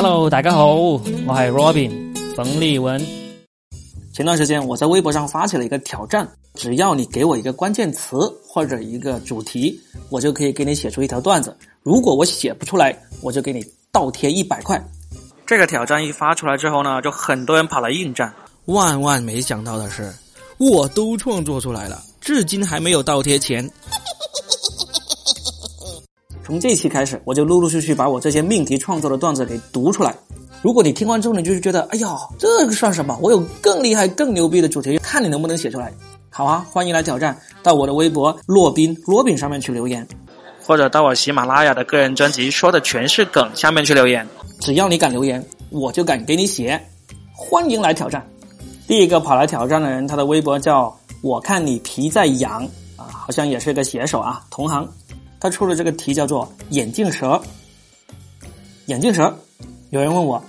Hello，大家好，我系 Robin 冯立文。前段时间我在微博上发起了一个挑战，只要你给我一个关键词或者一个主题，我就可以给你写出一条段子。如果我写不出来，我就给你倒贴一百块。这个挑战一发出来之后呢，就很多人跑来应战。万万没想到的是，我都创作出来了，至今还没有倒贴钱。从这期开始，我就陆陆续续把我这些命题创作的段子给读出来。如果你听完之后，你就是觉得，哎呀，这个算什么？我有更厉害、更牛逼的主题，看你能不能写出来。好啊，欢迎来挑战，到我的微博“洛宾罗宾”上面去留言，或者到我喜马拉雅的个人专辑“说的全是梗”下面去留言。只要你敢留言，我就敢给你写。欢迎来挑战。第一个跑来挑战的人，他的微博叫“我看你皮在痒”，啊，好像也是个写手啊，同行。他出的这个题叫做“眼镜蛇”。眼镜蛇，有人问我，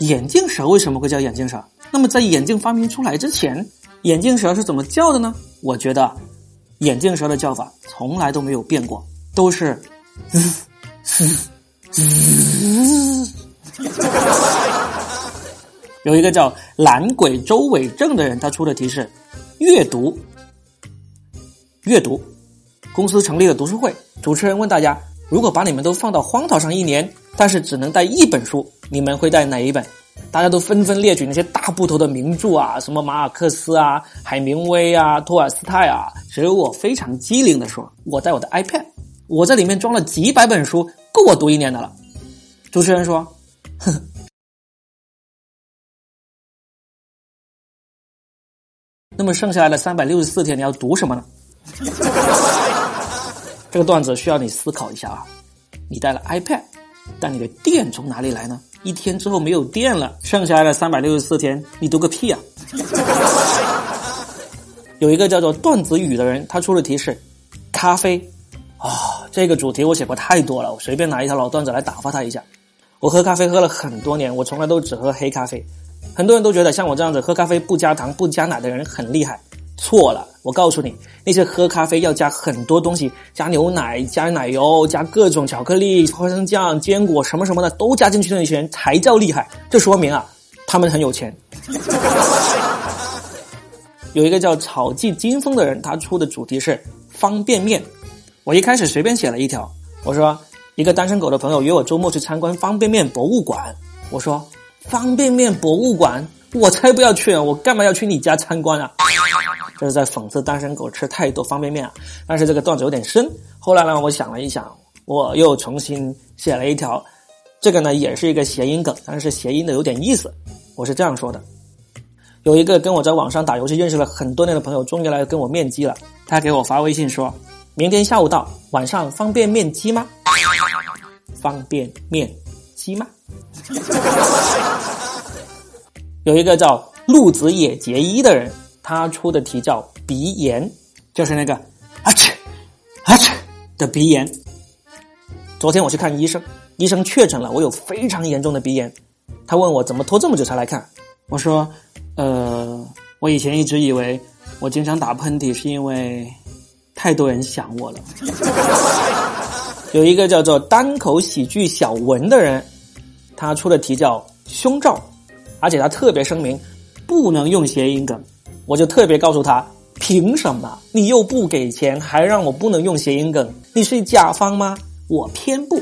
眼镜蛇为什么会叫眼镜蛇？那么在眼镜发明出来之前，眼镜蛇是怎么叫的呢？我觉得，眼镜蛇的叫法从来都没有变过，都是滋滋滋。有一个叫懒鬼周伟正的人，他出的题是阅读，阅读。公司成立了读书会，主持人问大家：如果把你们都放到荒岛上一年，但是只能带一本书，你们会带哪一本？大家都纷纷列举那些大部头的名著啊，什么马尔克斯啊、海明威啊、托尔斯泰啊。只有我非常机灵的说：我带我的 iPad，我在里面装了几百本书，够我读一年的了。主持人说：哼。那么剩下来的三百六十四天，你要读什么呢？这个段子需要你思考一下啊！你带了 iPad，但你的电从哪里来呢？一天之后没有电了，剩下来的三百六十四天，你读个屁啊！有一个叫做段子语的人，他出的题是咖啡啊，这个主题我写过太多了，我随便拿一条老段子来打发他一下。我喝咖啡喝了很多年，我从来都只喝黑咖啡。很多人都觉得像我这样子喝咖啡不加糖不加奶的人很厉害。错了，我告诉你，那些喝咖啡要加很多东西，加牛奶、加奶油、加各种巧克力、花生酱、坚果什么什么的都加进去的那些人才叫厉害。这说明啊，他们很有钱。有一个叫草记金风的人，他出的主题是方便面。我一开始随便写了一条，我说一个单身狗的朋友约我周末去参观方便面博物馆。我说方便面博物馆，我才不要去，我干嘛要去你家参观啊？这是在讽刺单身狗吃太多方便面啊！但是这个段子有点深。后来呢，我想了一想，我又重新写了一条。这个呢，也是一个谐音梗，但是谐音的有点意思。我是这样说的：有一个跟我在网上打游戏认识了很多年的朋友，终于来跟我面基了。他给我发微信说：“明天下午到，晚上方便面基吗？方便面基吗？” 有一个叫陆子野结衣的人。他出的题叫鼻炎，就是那个啊切啊切的鼻炎。昨天我去看医生，医生确诊了我有非常严重的鼻炎。他问我怎么拖这么久才来看，我说，呃，我以前一直以为我经常打喷嚏是因为太多人想我了。有一个叫做单口喜剧小文的人，他出的题叫胸罩，而且他特别声明不能用谐音梗。我就特别告诉他，凭什么你又不给钱，还让我不能用谐音梗？你是甲方吗？我偏不，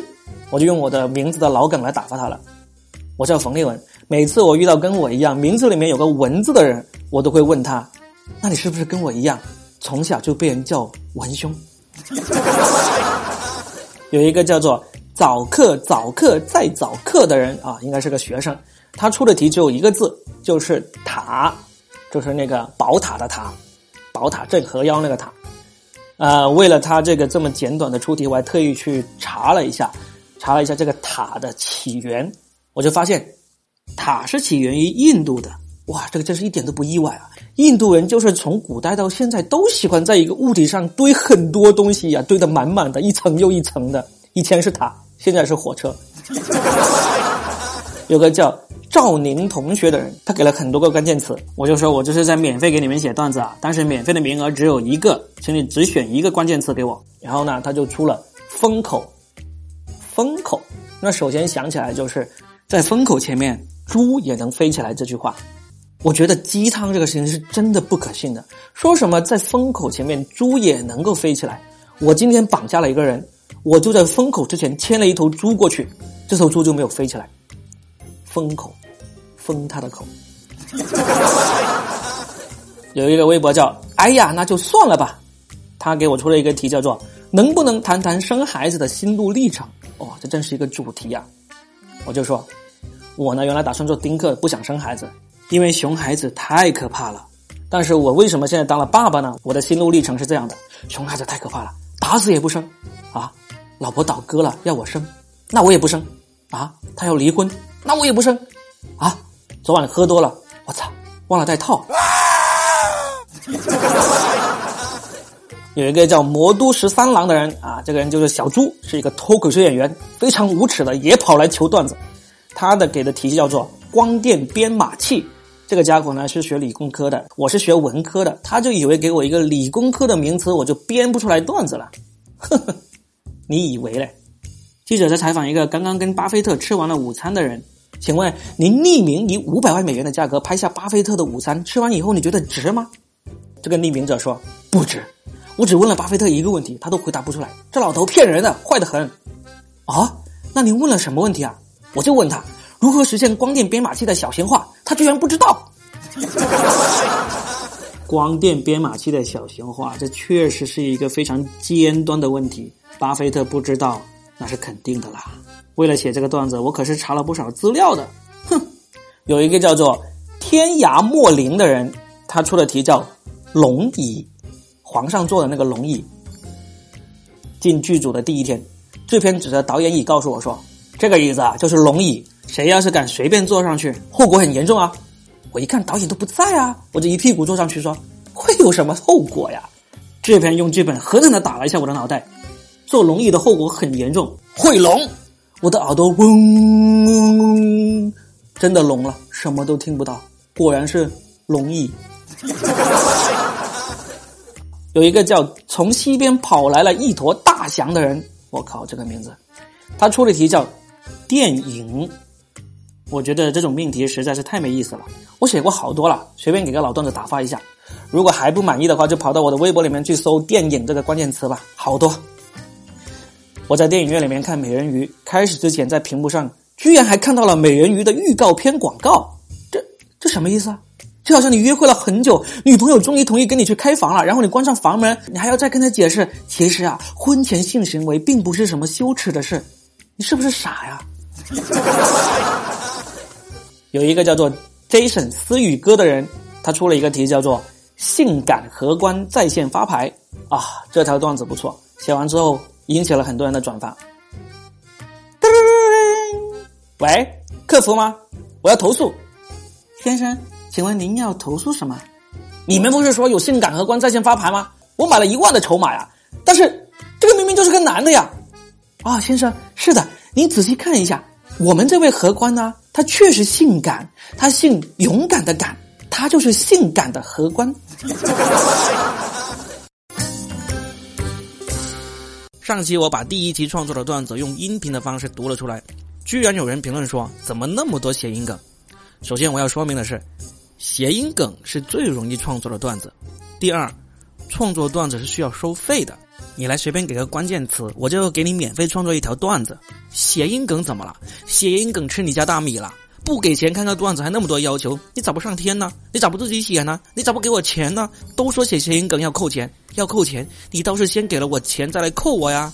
我就用我的名字的老梗来打发他了。我叫冯立文，每次我遇到跟我一样名字里面有个文字的人，我都会问他，那你是不是跟我一样，从小就被人叫文兄？有一个叫做早课早课再早课的人啊，应该是个学生，他出的题只有一个字，就是塔。就是那个宝塔的塔，宝塔镇河妖那个塔，呃，为了他这个这么简短的出题，我还特意去查了一下，查了一下这个塔的起源，我就发现塔是起源于印度的。哇，这个真是一点都不意外啊！印度人就是从古代到现在都喜欢在一个物体上堆很多东西呀，堆得满满的，一层又一层的。以前是塔，现在是火车。有个叫。赵宁同学的人，他给了很多个关键词，我就说我这是在免费给你们写段子啊，但是免费的名额只有一个，请你只选一个关键词给我。然后呢，他就出了风口，风口。那首先想起来就是在风口前面，猪也能飞起来。这句话，我觉得鸡汤这个事情是真的不可信的。说什么在风口前面，猪也能够飞起来？我今天绑架了一个人，我就在风口之前牵了一头猪过去，这头猪就没有飞起来。风口，封他的口。有一个微博叫“哎呀，那就算了吧”，他给我出了一个题，叫做“能不能谈谈生孩子的心路历程”。哦，这真是一个主题呀！我就说，我呢原来打算做丁克，不想生孩子，因为熊孩子太可怕了。但是我为什么现在当了爸爸呢？我的心路历程是这样的：熊孩子太可怕了，打死也不生啊！老婆倒戈了要我生，那我也不生啊！他要离婚，那我也不生啊！昨晚喝多了，我操，忘了带套。有一个叫魔都十三郎的人啊，这个人就是小猪，是一个脱口秀演员，非常无耻的，也跑来求段子。他的给的题叫做“光电编码器”。这个家伙呢是学理工科的，我是学文科的，他就以为给我一个理工科的名词，我就编不出来段子了。呵呵，你以为嘞？记者在采访一个刚刚跟巴菲特吃完了午餐的人，请问您匿名以五百万美元的价格拍下巴菲特的午餐，吃完以后你觉得值吗？这个匿名者说不值，我只问了巴菲特一个问题，他都回答不出来。这老头骗人的，坏得很。啊，那您问了什么问题啊？我就问他如何实现光电编码器的小型化，他居然不知道。光电编码器的小型化，这确实是一个非常尖端的问题。巴菲特不知道，那是肯定的啦。为了写这个段子，我可是查了不少资料的。哼，有一个叫做天涯莫林的人，他出的题叫。龙椅，皇上坐的那个龙椅。进剧组的第一天，制片指着导演椅告诉我说：“这个椅子啊，就是龙椅，谁要是敢随便坐上去，后果很严重啊！”我一看导演都不在啊，我就一屁股坐上去说：“会有什么后果呀？”制片用剧本狠狠的打了一下我的脑袋，坐龙椅的后果很严重，会聋。我的耳朵嗡嗡，真的聋了，什么都听不到。果然是龙椅。有一个叫从西边跑来了一坨大翔的人，我靠，这个名字，他出的题叫电影，我觉得这种命题实在是太没意思了。我写过好多了，随便给个老段子打发一下。如果还不满意的话，就跑到我的微博里面去搜“电影”这个关键词吧，好多。我在电影院里面看美人鱼，开始之前在屏幕上居然还看到了美人鱼的预告片广告，这这什么意思啊？就好像你约会了很久，女朋友终于同意跟你去开房了，然后你关上房门，你还要再跟她解释，其实啊，婚前性行为并不是什么羞耻的事，你是不是傻呀？有一个叫做 Jason 思雨哥的人，他出了一个题，叫做“性感荷官在线发牌”啊，这条段子不错，写完之后引起了很多人的转发。喂，客服吗？我要投诉，先生。请问您要投诉什么？你们不是说有性感荷官在线发牌吗？我买了一万的筹码呀，但是这个明明就是个男的呀！啊，先生，是的，您仔细看一下，我们这位荷官呢，他确实性感，他姓勇敢的敢，他就是性感的荷官。上期我把第一期创作的段子用音频的方式读了出来，居然有人评论说，怎么那么多谐音梗？首先我要说明的是。谐音梗是最容易创作的段子。第二，创作段子是需要收费的。你来随便给个关键词，我就给你免费创作一条段子。谐音梗怎么了？谐音梗吃你家大米了？不给钱看个段子还那么多要求，你咋不上天呢？你咋不自己写呢？你咋不给我钱呢？都说写谐音梗要扣钱，要扣钱，你倒是先给了我钱再来扣我呀。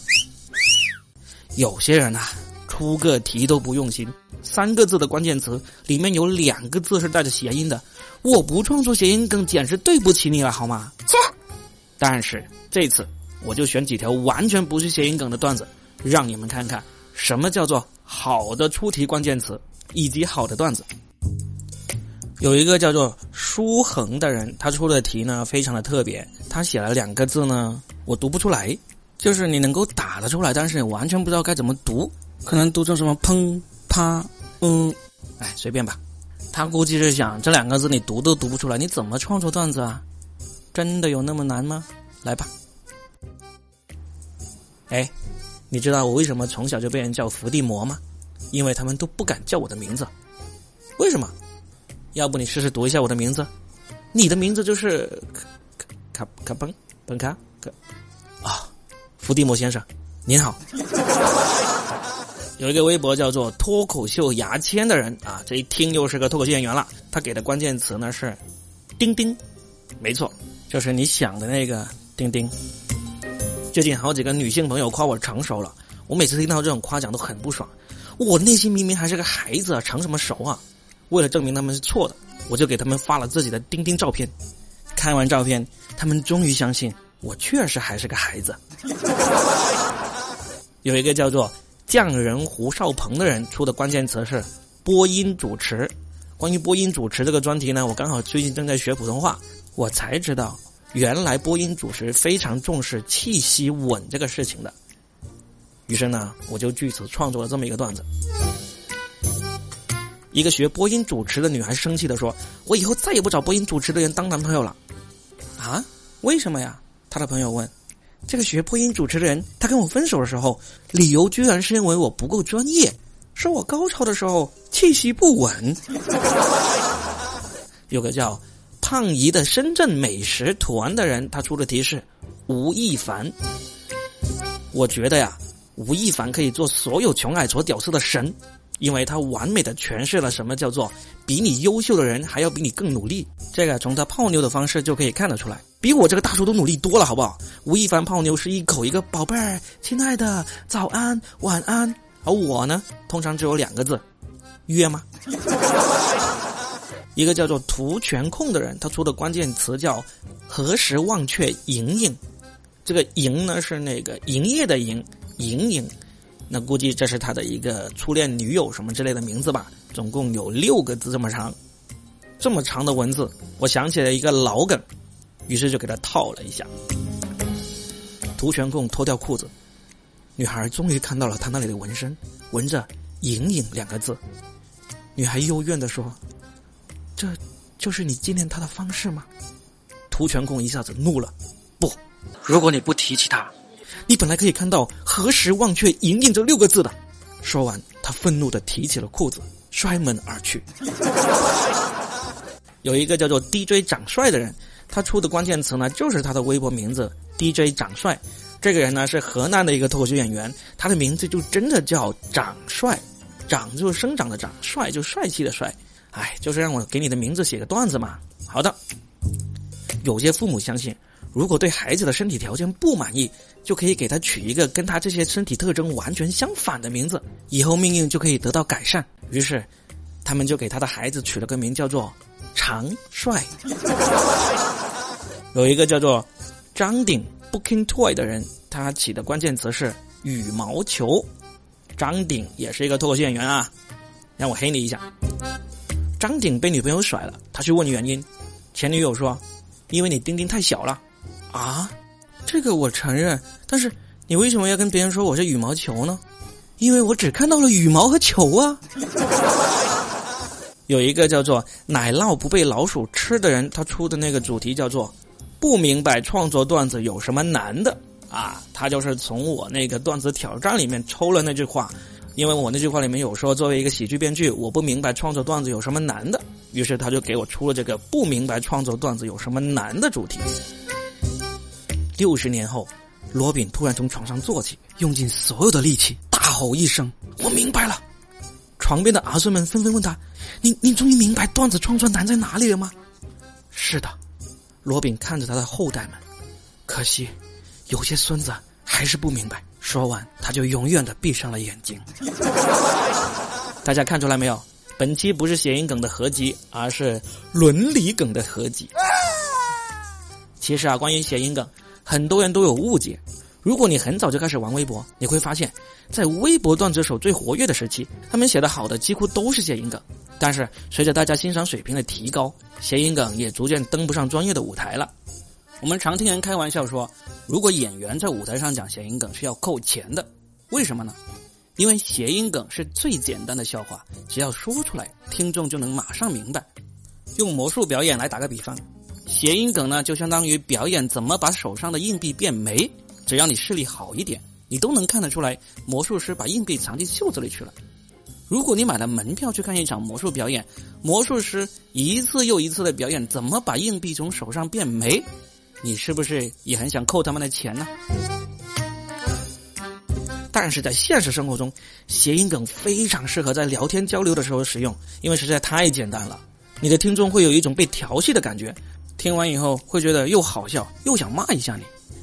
有些人呐。出个题都不用心，三个字的关键词里面有两个字是带着谐音的，我不创作谐音梗，简直对不起你了，好吗？切！但是这次我就选几条完全不是谐音梗的段子，让你们看看什么叫做好的出题关键词以及好的段子。有一个叫做舒恒的人，他出的题呢非常的特别，他写了两个字呢，我读不出来，就是你能够打得出来，但是你完全不知道该怎么读。可能读成什么砰啪嗯，哎，随便吧。他估计是想这两个字你读都读不出来，你怎么创作段子啊？真的有那么难吗？来吧。哎，你知道我为什么从小就被人叫伏地魔吗？因为他们都不敢叫我的名字。为什么？要不你试试读一下我的名字？你的名字就是卡卡卡本本卡卡啊，伏地魔先生，您好。有一个微博叫做“脱口秀牙签”的人啊，这一听又是个脱口秀演员了。他给的关键词呢是“钉钉”，没错，就是你想的那个钉钉。最近好几个女性朋友夸我成熟了，我每次听到这种夸奖都很不爽。我内心明明还是个孩子啊，成什么熟啊？为了证明他们是错的，我就给他们发了自己的钉钉照片。看完照片，他们终于相信我确实还是个孩子。有一个叫做。匠人胡少鹏的人出的关键词是播音主持。关于播音主持这个专题呢，我刚好最近正在学普通话，我才知道原来播音主持非常重视气息稳这个事情的。于是呢，我就据此创作了这么一个段子。一个学播音主持的女孩生气的说：“我以后再也不找播音主持的人当男朋友了。”啊？为什么呀？她的朋友问。这个学播音主持的人，他跟我分手的时候，理由居然是因为我不够专业，说我高潮的时候气息不稳。有个叫胖姨的深圳美食团的人，他出的题是吴亦凡。我觉得呀，吴亦凡可以做所有穷矮矬屌丝的神。因为他完美的诠释了什么叫做比你优秀的人还要比你更努力，这个从他泡妞的方式就可以看得出来，比我这个大叔都努力多了，好不好？吴亦凡泡妞是一口一个宝贝儿，亲爱的，早安，晚安，而我呢，通常只有两个字，约吗？一个叫做图全控的人，他出的关键词叫何时忘却莹莹，这个莹呢是那个营业的营，莹莹。那估计这是他的一个初恋女友什么之类的名字吧，总共有六个字这么长，这么长的文字，我想起了一个老梗，于是就给他套了一下。图全控脱掉裤子，女孩终于看到了他那里的纹身，纹着“隐隐”两个字。女孩幽怨的说：“这就是你纪念他的方式吗？”图全控一下子怒了：“不，如果你不提起他。”你本来可以看到“何时忘却莹莹”这六个字的。说完，他愤怒的提起了裤子，摔门而去。有一个叫做 DJ 长帅的人，他出的关键词呢，就是他的微博名字 DJ 长帅。这个人呢是河南的一个脱口秀演员，他的名字就真的叫长帅，长就是生长的长，帅就帅气的帅。哎，就是让我给你的名字写个段子嘛。好的，有些父母相信。如果对孩子的身体条件不满意，就可以给他取一个跟他这些身体特征完全相反的名字，以后命运就可以得到改善。于是，他们就给他的孩子取了个名叫做“长帅”。有一个叫做张鼎 Booking Toy 的人，他起的关键词是羽毛球。张鼎也是一个脱口秀演员啊，让我黑你一下。张鼎被女朋友甩了，他去问原因，前女友说：“因为你丁丁太小了。”啊，这个我承认，但是你为什么要跟别人说我是羽毛球呢？因为我只看到了羽毛和球啊。有一个叫做奶酪不被老鼠吃的人，他出的那个主题叫做“不明白创作段子有什么难的”啊，他就是从我那个段子挑战里面抽了那句话，因为我那句话里面有说，作为一个喜剧编剧，我不明白创作段子有什么难的，于是他就给我出了这个“不明白创作段子有什么难的”主题。六十年后，罗宾突然从床上坐起，用尽所有的力气大吼一声：“我明白了！”床边的儿孙们纷纷问他：“你你终于明白段子创作难在哪里了吗？”“是的。”罗宾看着他的后代们，可惜有些孙子还是不明白。说完，他就永远的闭上了眼睛。大家看出来没有？本期不是谐音梗的合集，而是伦理梗的合集。其实啊，关于谐音梗。很多人都有误解。如果你很早就开始玩微博，你会发现，在微博段子手最活跃的时期，他们写的好的几乎都是谐音梗。但是随着大家欣赏水平的提高，谐音梗也逐渐登不上专业的舞台了。我们常听人开玩笑说，如果演员在舞台上讲谐音梗是要扣钱的，为什么呢？因为谐音梗是最简单的笑话，只要说出来，听众就能马上明白。用魔术表演来打个比方。谐音梗呢，就相当于表演怎么把手上的硬币变没。只要你视力好一点，你都能看得出来，魔术师把硬币藏进袖子里去了。如果你买了门票去看一场魔术表演，魔术师一次又一次的表演怎么把硬币从手上变没，你是不是也很想扣他们的钱呢？但是在现实生活中，谐音梗非常适合在聊天交流的时候使用，因为实在太简单了。你的听众会有一种被调戏的感觉，听完以后会觉得又好笑又想骂一下你。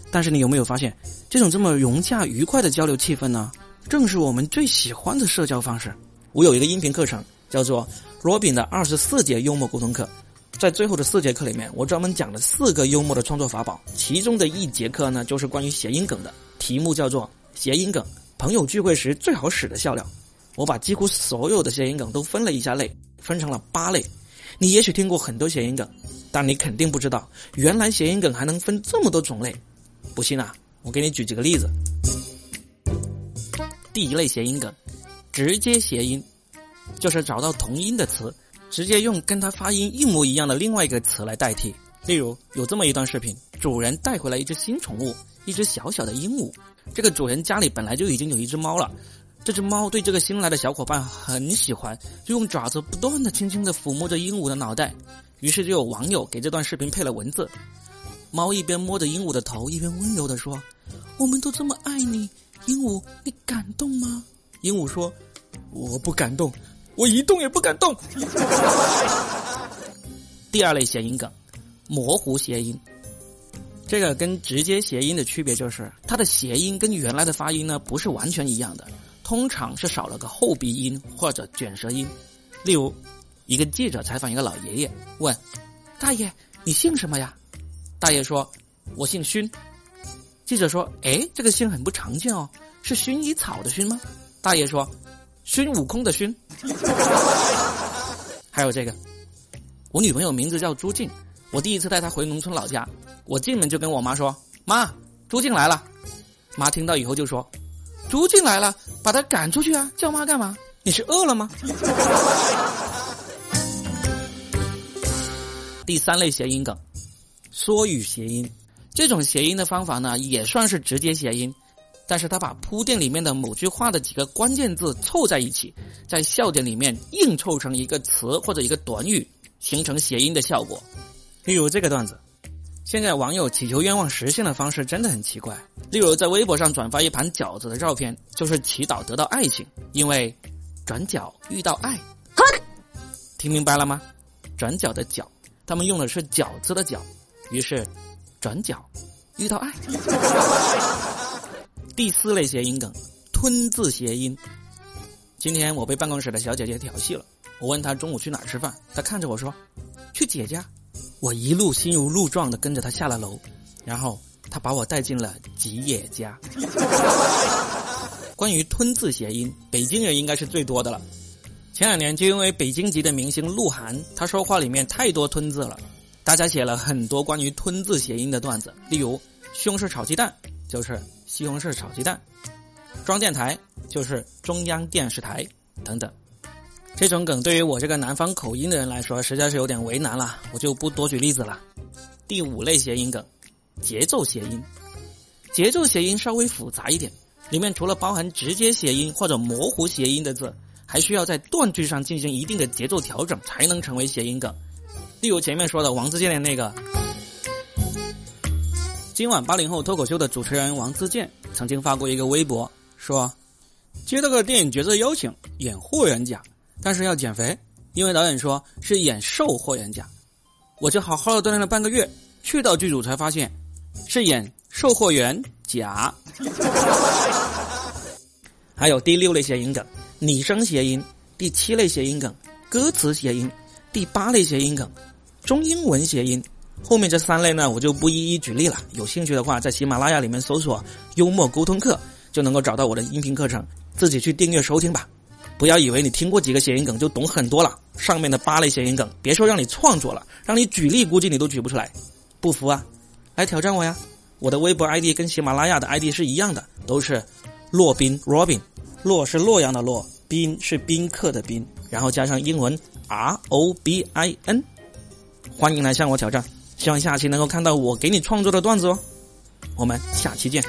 但是你有没有发现，这种这么融洽愉快的交流气氛呢？正是我们最喜欢的社交方式。我有一个音频课程，叫做 Robin 的二十四节幽默沟通课，在最后的四节课里面，我专门讲了四个幽默的创作法宝，其中的一节课呢，就是关于谐音梗的，题目叫做“谐音梗，朋友聚会时最好使的笑料”。我把几乎所有的谐音梗都分了一下类，分成了八类。你也许听过很多谐音梗，但你肯定不知道，原来谐音梗还能分这么多种类。不信啊，我给你举几个例子。第一类谐音梗。直接谐音，就是找到同音的词，直接用跟它发音一模一样的另外一个词来代替。例如，有这么一段视频：主人带回来一只新宠物，一只小小的鹦鹉。这个主人家里本来就已经有一只猫了，这只猫对这个新来的小伙伴很喜欢，就用爪子不断的轻轻的抚摸着鹦鹉的脑袋。于是就有网友给这段视频配了文字：猫一边摸着鹦鹉的头，一边温柔的说：“我们都这么爱你，鹦鹉，你感动吗？”鹦鹉说：“我不敢动，我一动也不敢动。”第二类谐音梗，模糊谐音。这个跟直接谐音的区别就是，它的谐音跟原来的发音呢不是完全一样的，通常是少了个后鼻音或者卷舌音。例如，一个记者采访一个老爷爷，问：“大爷，你姓什么呀？”大爷说：“我姓熏。”记者说：“哎，这个姓很不常见哦，是薰衣草的薰吗？”大爷说：“孙悟空的孙。” 还有这个，我女朋友名字叫朱静，我第一次带她回农村老家，我进门就跟我妈说：“妈，朱静来了。”妈听到以后就说：“朱静来了，把它赶出去啊！叫妈干嘛？你是饿了吗？” 第三类谐音梗，缩语谐音，这种谐音的方法呢，也算是直接谐音。但是他把铺垫里面的某句话的几个关键字凑在一起，在笑点里面硬凑成一个词或者一个短语，形成谐音的效果。例如这个段子，现在网友祈求愿望实现的方式真的很奇怪。例如在微博上转发一盘饺子的照片，就是祈祷得到爱情，因为转角遇到爱。听明白了吗？转角的角，他们用的是饺子的饺，于是转角遇到爱。第四类谐音梗，吞字谐音。今天我被办公室的小姐姐调戏了，我问她中午去哪儿吃饭，她看着我说：“去姐家。”我一路心如鹿撞的跟着他下了楼，然后他把我带进了吉野家。关于吞字谐音，北京人应该是最多的了。前两年就因为北京籍的明星鹿晗，他说话里面太多吞字了，大家写了很多关于吞字谐音的段子，例如“西红柿炒鸡蛋”就是。西红柿炒鸡蛋，装电台就是中央电视台等等，这种梗对于我这个南方口音的人来说，实在是有点为难了，我就不多举例子了。第五类谐音梗，节奏谐音，节奏谐音稍微复杂一点，里面除了包含直接谐音或者模糊谐音的字，还需要在断句上进行一定的节奏调整，才能成为谐音梗。例如前面说的王自健的那个。今晚八零后脱口秀的主持人王自健曾经发过一个微博，说接到个电影角色邀请演霍元甲，但是要减肥，因为导演说是演瘦霍元甲。我就好好的锻炼了半个月，去到剧组才发现是演售货员甲。还有第六类谐音梗，拟声谐音；第七类谐音梗，歌词谐音；第八类谐音梗，中英文谐音。后面这三类呢，我就不一一举例了。有兴趣的话，在喜马拉雅里面搜索“幽默沟通课”，就能够找到我的音频课程，自己去订阅收听吧。不要以为你听过几个谐音梗就懂很多了。上面的八类谐音梗，别说让你创作了，让你举例，估计你都举不出来。不服啊？来挑战我呀！我的微博 ID 跟喜马拉雅的 ID 是一样的，都是洛宾 Robin，洛是洛阳的洛，宾是宾客的宾，然后加上英文 R O B I N，欢迎来向我挑战。希望下期能够看到我给你创作的段子哦，我们下期见。